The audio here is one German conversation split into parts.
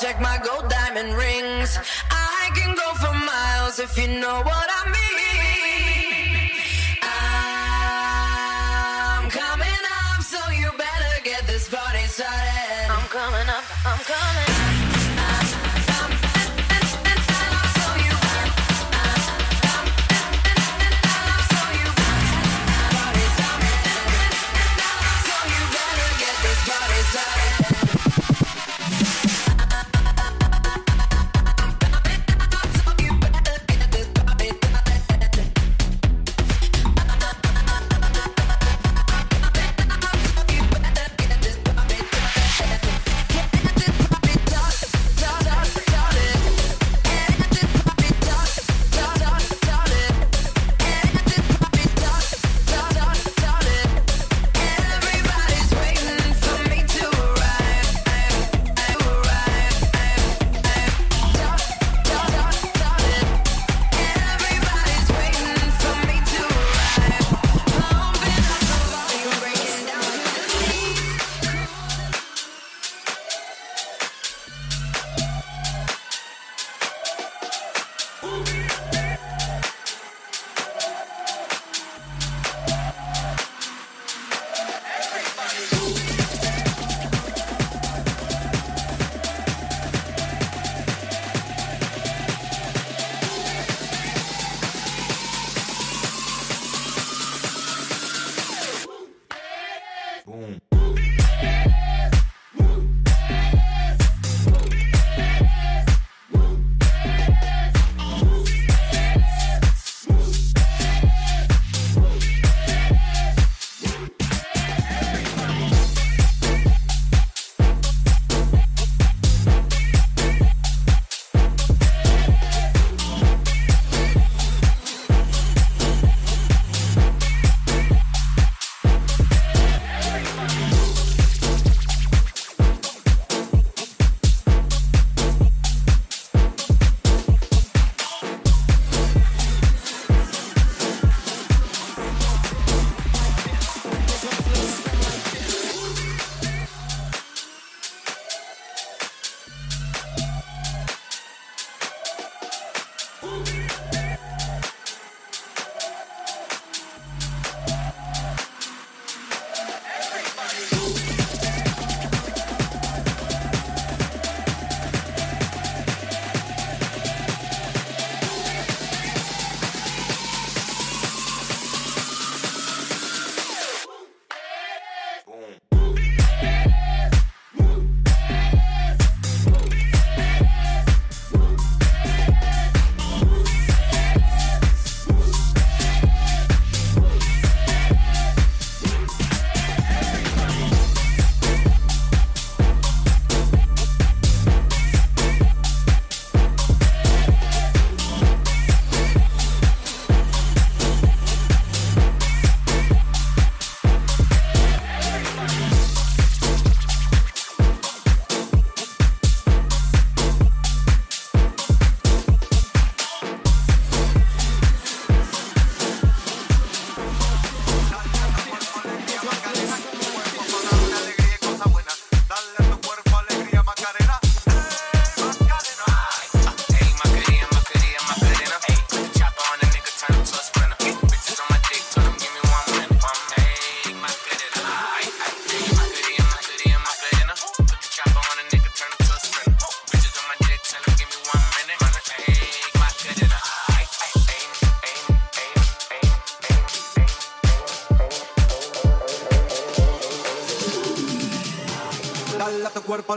check my gold diamond rings. I can go for miles if you know what I mean. I'm coming up, so you better get this party started. I'm coming up, I'm coming.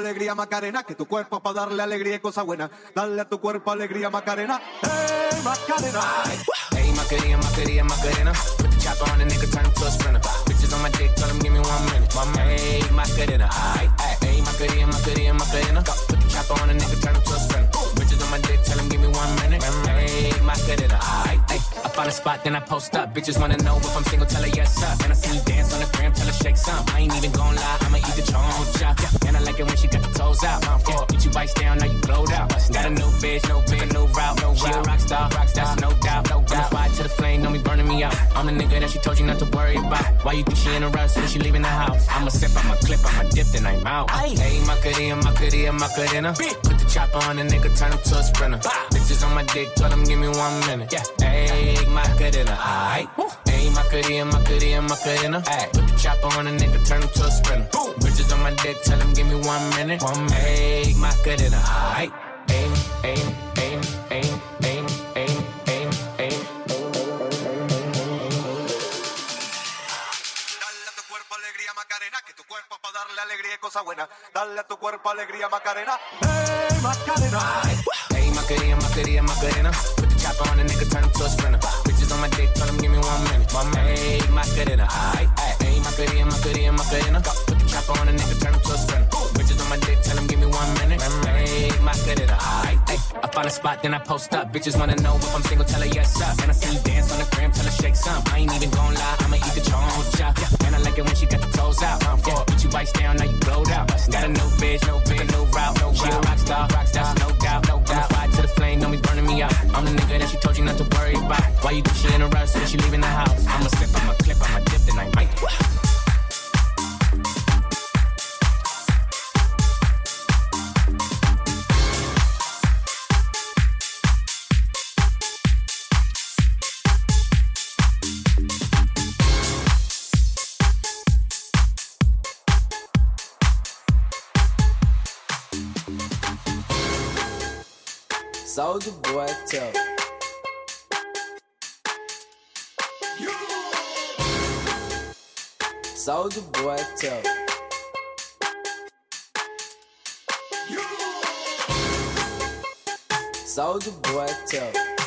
Alegría Macarena, que tu cuerpo para darle alegría y cosa buena. Dale a tu cuerpo alegría Macarena, hey Macarena. Hey Macarena, Macarena, Macarena. Put the chopper on the nigga, turn him to a sprinter. Bitches on my dick, tell him give me one minute. One minute. Hey Macarena, hey, hey Macarena, Macarena, Macarena. Put the chopper on the nigga, turn him to a sprinter. Bitches on my dick, tell him give me one minute. Hey Macarena, hey, hey. I find a spot, then I post up. Bitches wanna know if I'm single, tell her yes up. And I see you dance on the gram, tell her shake some. I ain't even gon' lie, I'ma eat the choncha. And I like it when she got the toes out. Yeah, get you bites down, now you glowed out. Got a new bitch, no bitch, a new route. No she a rock star, rock star, no doubt. No doubt. Fire to the flame, don't be burning me out. I'm the nigga that she told you not to worry about. Why you think she in a rush when she leaving the house? I'ma sip, I'ma clip, I'ma dip, then I'm out. Hey, Macarena, Macarena, Macarena. Put the chopper on the nigga, turn him to a sprinter. Bitches on my dick, told him give me one minute. Yeah, hey, my Macarena, aight. Hey, Macarena, Macarena, Macarena. Ay, put the chopper on the nigga, turn him to a sprinter. Bitches on my dick, tell him give me one minute. One minute. Hey, Macarena, aight. Aim, aim, aim, aim, aim, aim, aim, aim. Dale a tu cuerpo alegría Macarena, que tu cuerpo para darle alegría y cosa buena. Dale a tu cuerpo alegría Macarena. ¡Hey, Macarena! Hey, Macarena, Macarena, Macarena. Put the chopper on the nigga, turn him to a sprinter. On my dick, tell him give me one minute. One minute. Hey, Macarena, aight. Hey, Macarena, Macarena, Macarena. Put the chopper on the nigga, turn him to a sprinter. On my dick, tell him give me one minute. Hey, Macarena, aight. Hey, I find a spot, then I post up. Bitches wanna know if I'm single, tell her yes up. And I see you dance on the gram, tell her shake some. I ain't even gon' lie, I'ma eat the choncha. And I like it when she got the toes out. Yeah, put you ice down, now you blowed out. Got a new bitch, no bitch, a new route. No she a rock star, rock star, no doubt, no doubt. Fire to the flame, don't be burning me out. I'm the nigga that she told you not to worry about. Why you think she in a rush when she leaving the house? I'ma slip, I'ma clip, I'ma dip, then I might. tell. Soldier boy tell. Soldier boy tell.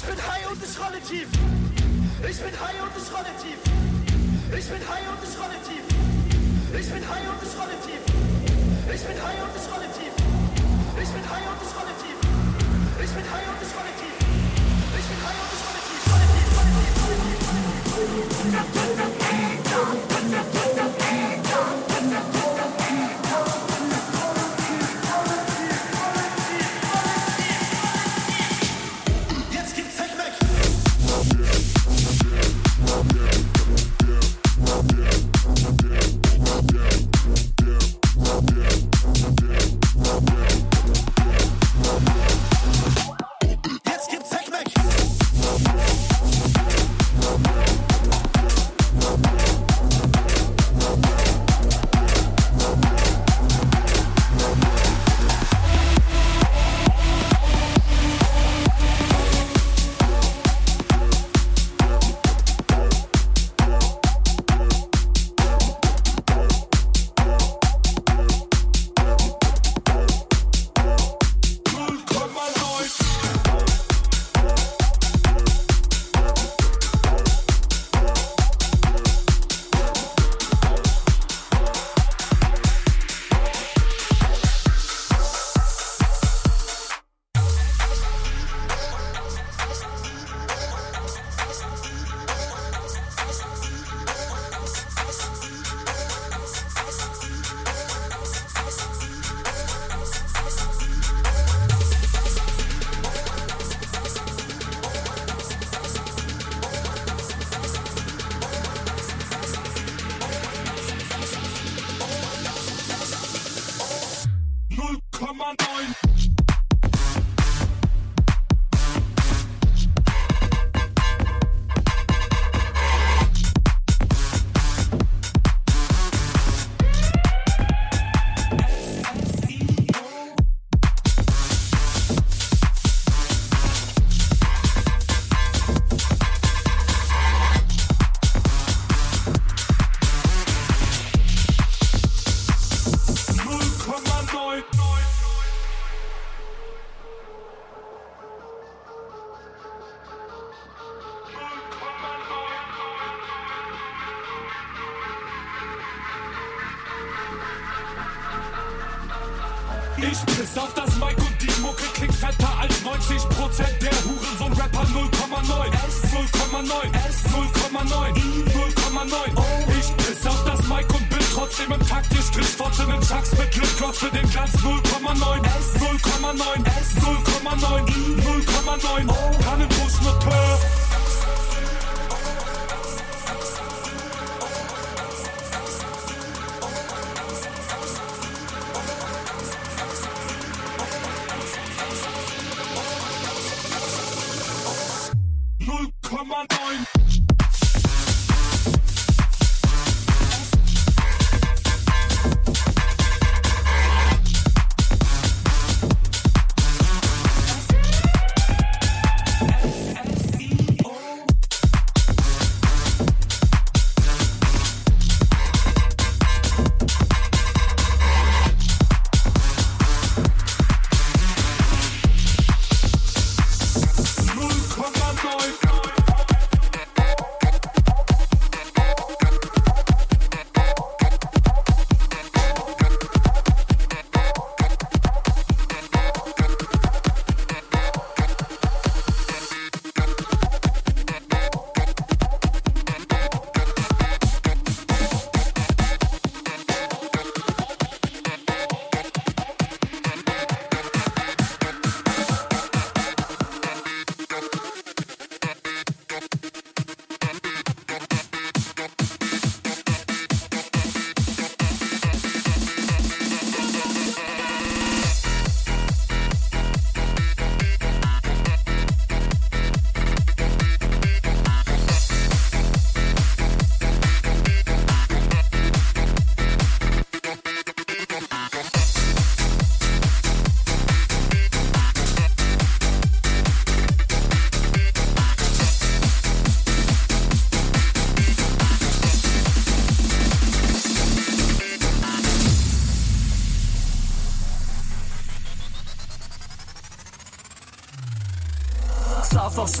Ich bin high und ich rolle tief. Ich bin high und ich rolle tief. Ich bin high und ich rolle tief. Ich bin high und ich rolle tief. Ich bin high und ich rolle tief. Ich bin high und ich rolle tief. Ich bin high und ich rolle tief. Ich bin high und ich rolle tief. Rolle tief, rolle tief, rolle tief, rolle tief.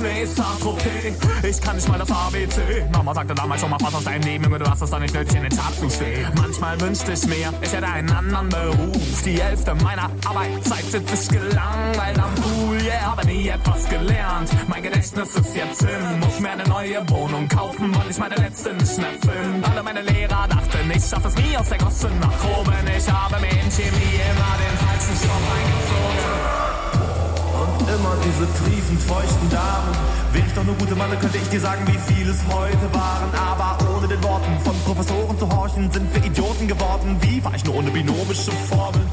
Saft auf Schnee, Saint-Tropez. Ich kann nicht mal das ABC. Mama sagte damals schon mal, pass auf dein Leben, Junge, du hast es doch nicht nötig, in den Chart zu stehen. Manchmal wünschte ich mir, ich hätte einen anderen Beruf. Die Hälfte meiner Arbeitszeit sitze ich gelangweilt am Pool, yeah, habe nie etwas gelernt. Mein Gedächtnis ist jetzt hin, muss mir eine neue Wohnung kaufen, weil ich meine letzte nicht mehr finde. Alle meine Lehrer dachten, ich schaffe es nie aus der Gosse nach oben. Ich habe mir in Chemie immer den falschen Stoff eingezogen. Immer diese triefend feuchten Damen. Wäre ich doch nur gute Mann, könnte ich dir sagen, wie viel es heute waren. Aber ohne den Worten von Professoren zu horchen, sind wir Idioten geworden. Wie war ich nur ohne binomische Formeln?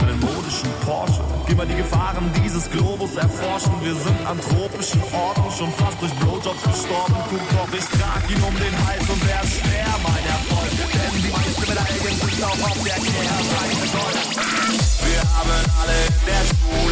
Meinen modischen Porsche. Geh mal die Gefahren dieses Globus erforschen. Wir sind an tropischen Orten, schon fast durch Blowjobs gestorben. Guck doch, ich trag ihn um den Hals und ist schwer, mein Erfolg. Denn die meisten Medaillen sind auch auf der Kehrseite. Wir haben alle in der Schule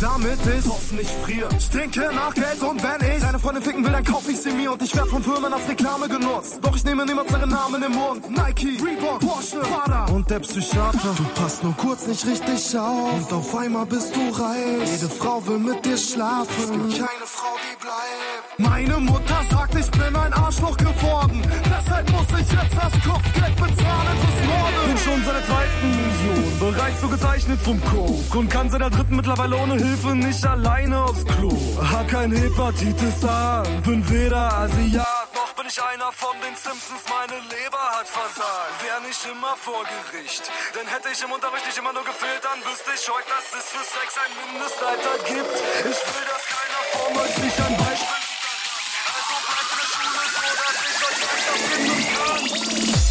damit ich draußen nicht friere. Stinke nach Geld und wenn ich deine Freundin ficken will, dann kauf ich sie mir und ich werd von Firmen als Reklame genutzt. Doch ich nehme niemals ihren Namen im Mund. Nike, Reebok, Porsche, Prada und der Psychiater. Du passt nur kurz nicht richtig auf und auf einmal bist du reich. Jede Frau will mit dir schlafen. Es gibt keine Frau, die bleibt. Meine Mutter sagt, ich bin ein Arschloch geworden. Deshalb muss ich jetzt das Kopfgeld bezahlen fürs Morden. Bin schon seit der zweiten Million bereits so gezeichnet vom Coke und kann seit der dritten mittlerweile ohne Hilfe nicht alleine aufs Klo. Hab kein Hepatitis A, bin weder Asiat, noch bin ich einer von den Simpsons, meine Leber hat versagt. Wär nicht immer vor Gericht, denn hätte ich im Unterricht nicht immer nur gefehlt, dann wüsste ich heute, dass es für Sex ein Mindestalter gibt. Ich will, dass keiner vor euch nicht ein Beispiel also bleibt in der Schule so, dass ich euch leichter finden kann.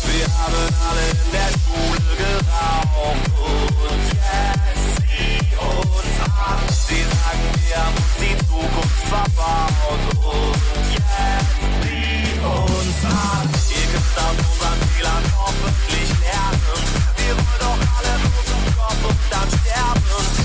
Wir haben alle in der Schule geraucht Sie sagen, wir haben die Zukunft und jetzt sieh uns an. Ihr könnt aus unseren Fehlern hoffentlich wollen doch alle bloß und dann sterben.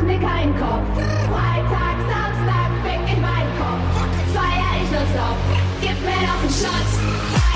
mach mir keinen Kopf. Freitag, Samstag, fick in meinen Kopf. Feier ich nur Gib mir noch einen Schatz.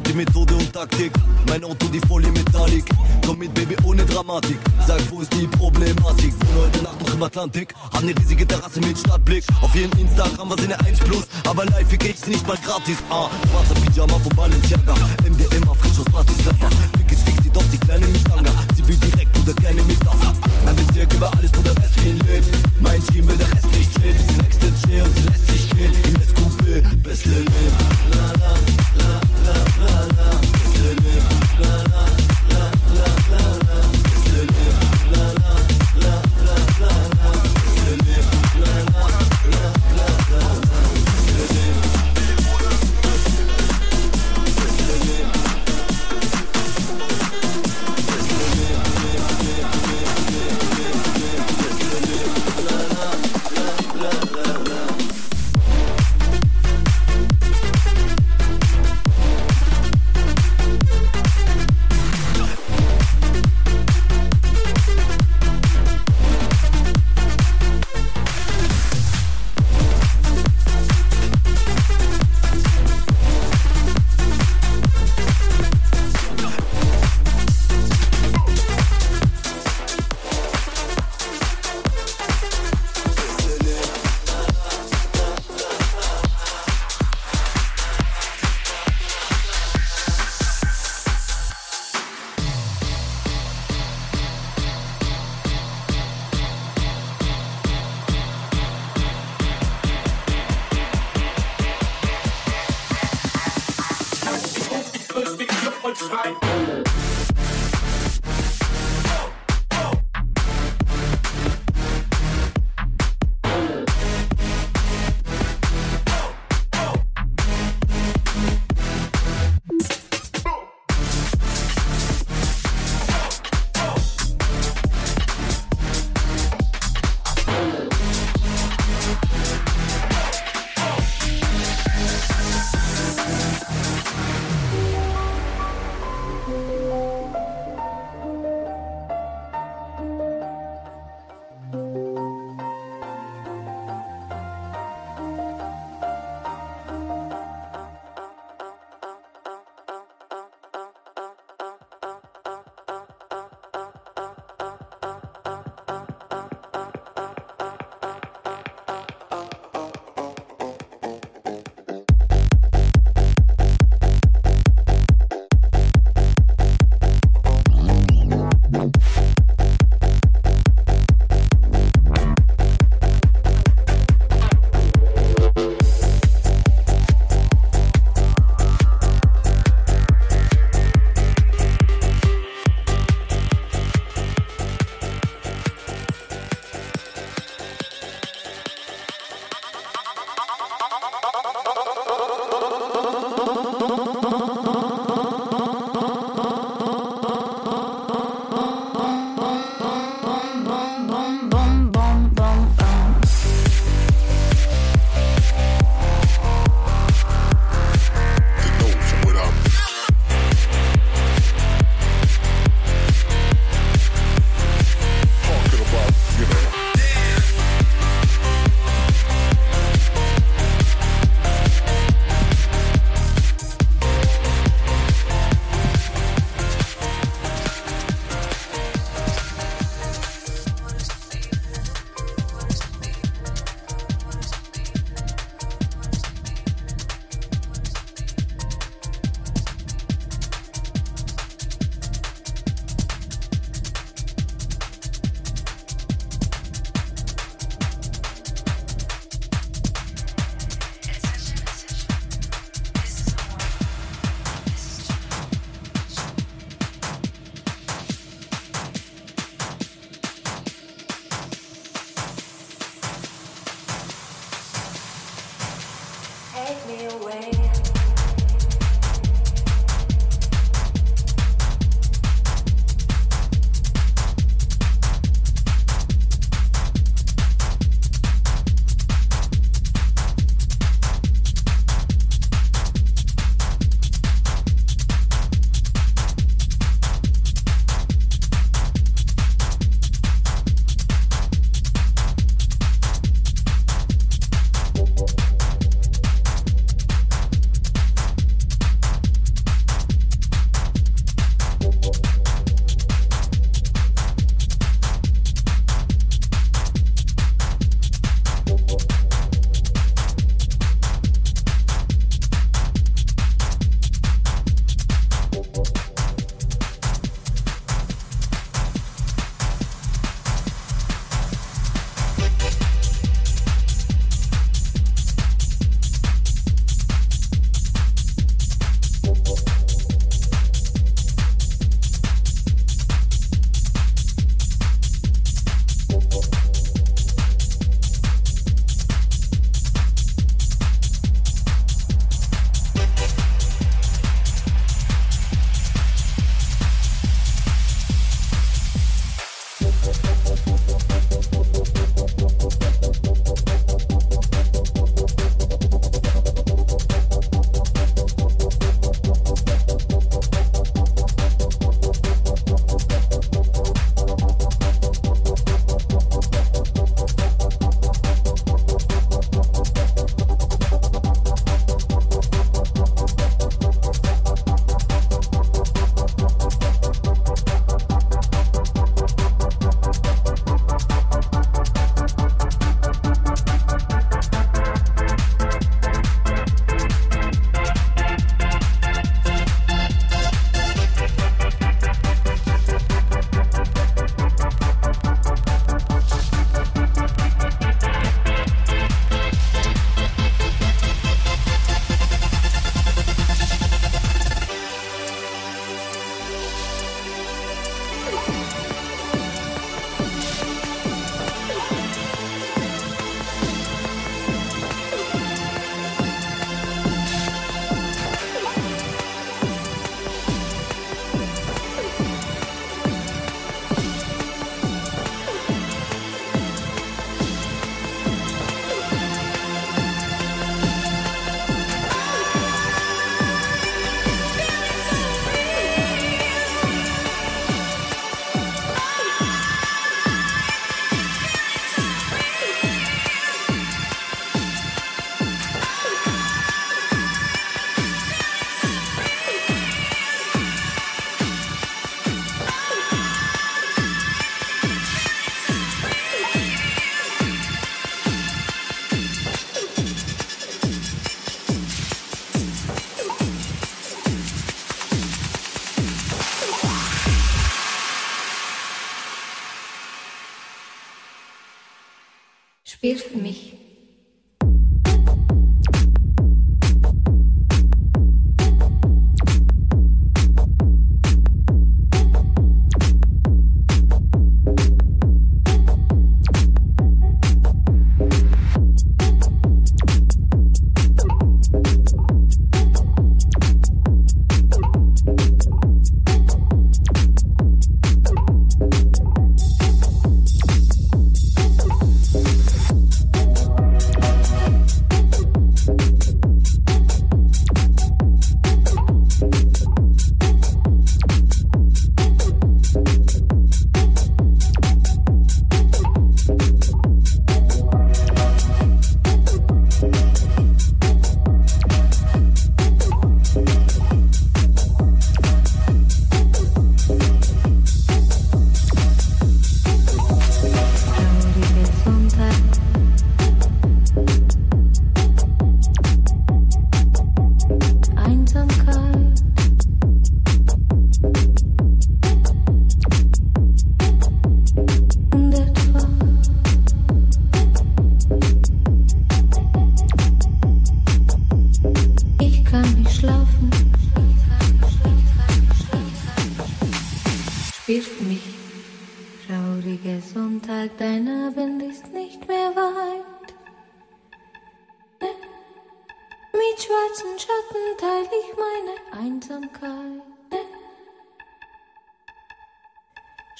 ohne die Methode und Taktik. Mein Auto, die Folie Metallic. Komm mit, Baby, ohne Dramatik. Sag, wo ist die Problematik? Wohne heute Nacht noch im Atlantik. Haben eine riesige Terrasse mit Stadtblick. Auf ihren Instagram war sie ne der 1 Plus. Aber live, ich sie nicht mal gratis. Ah, schwarzer Pyjama von Balenciaga. MDMA frisch aus Bratislava. Dick ist fix, doch die kleine Mistanga. Sie will direkt oder keine Mistanga. Mein Bezirk über alles, Bruder, Rest wie lebt. Mein Team will der Rest nicht zählen. Die nächste zählt, sie lässt sich gehen. Im Coupé, beste Leben. La, la, la. love, love, love.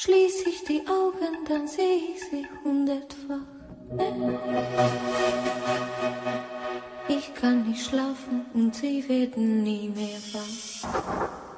Schließ ich die Augen, dann seh ich sie hundertfach. Ich kann nicht schlafen und sie werden nie mehr wach.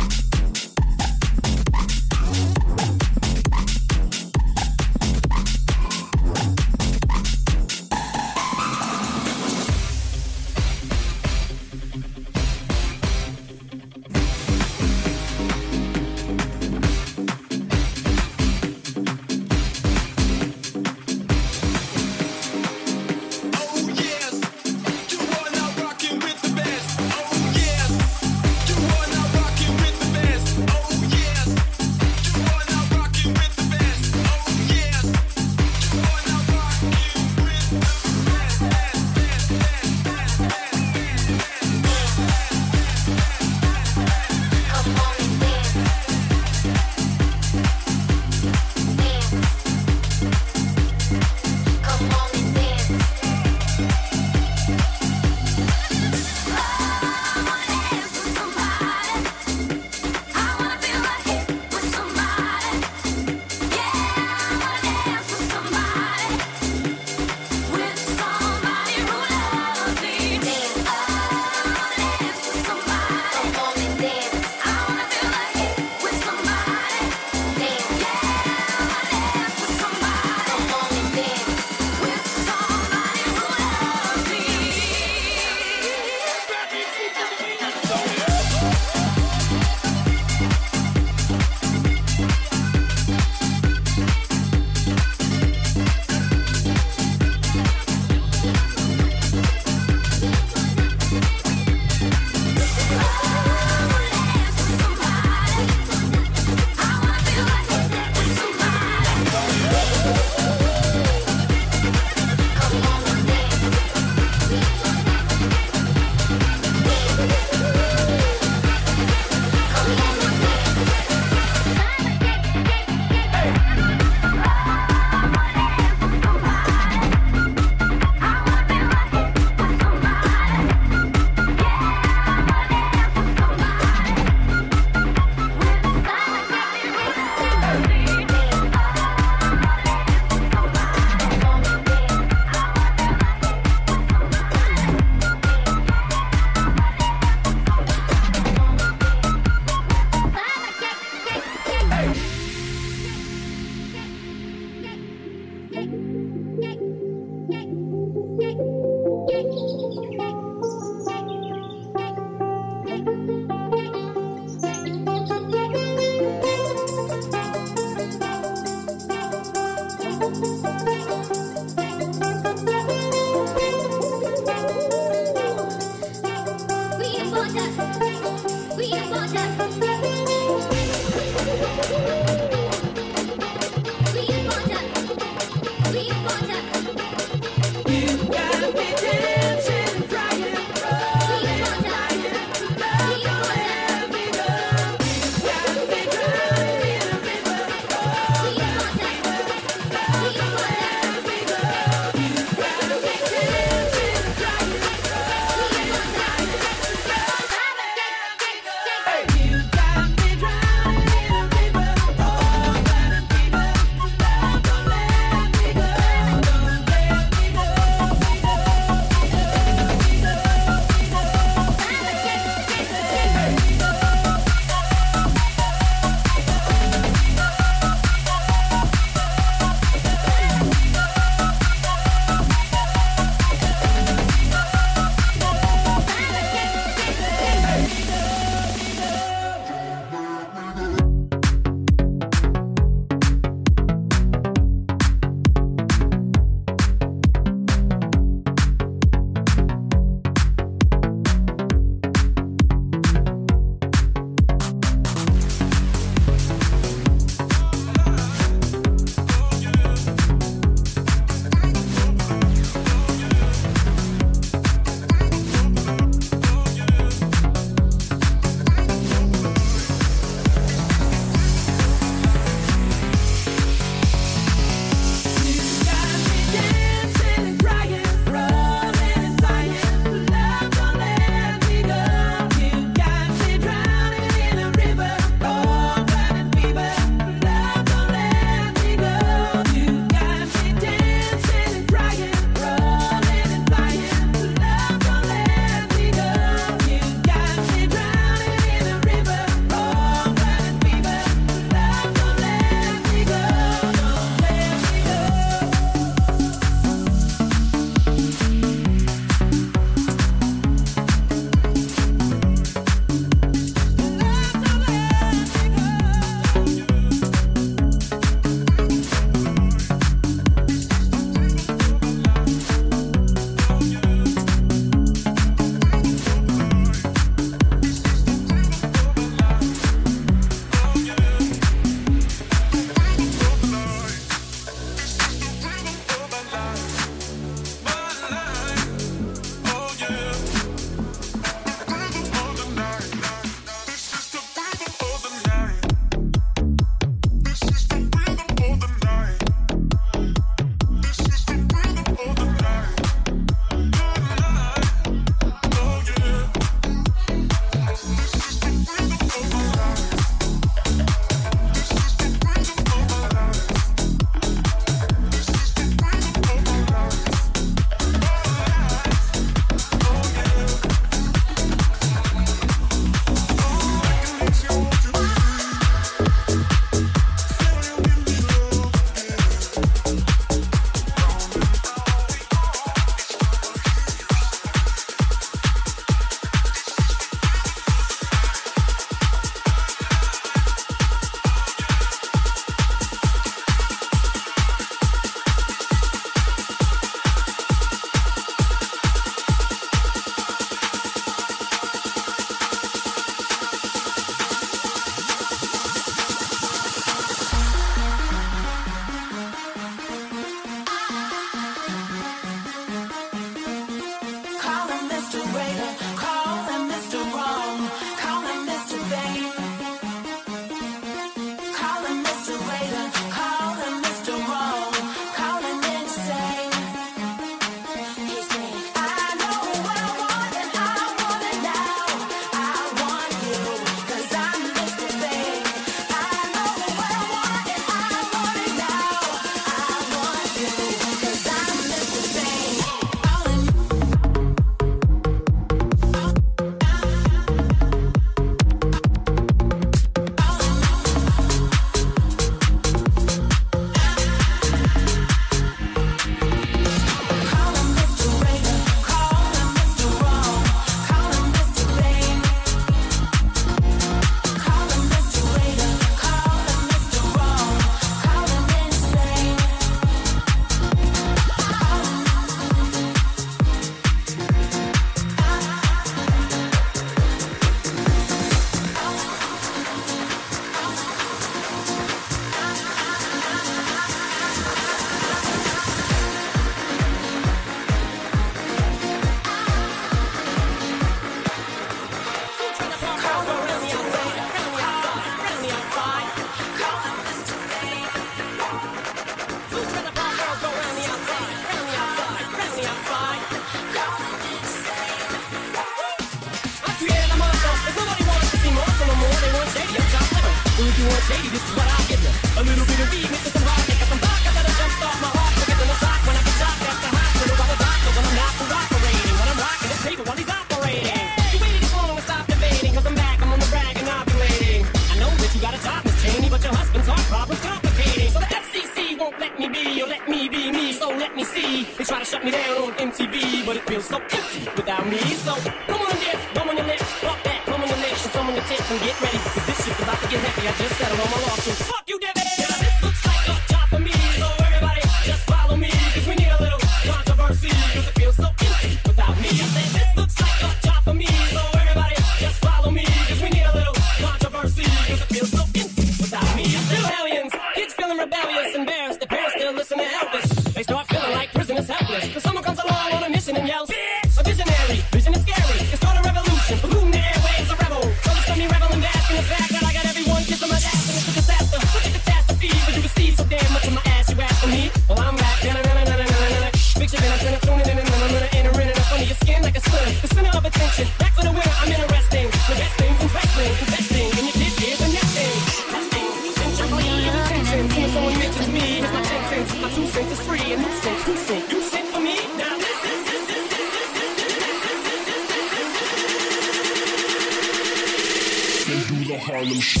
and do the Harlem Shake.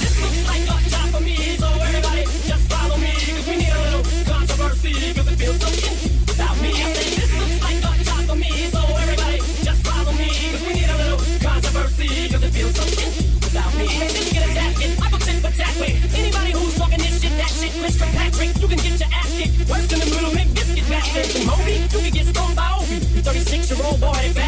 This looks like a Moby, you can get stoned by Obi. 36 year old boy, that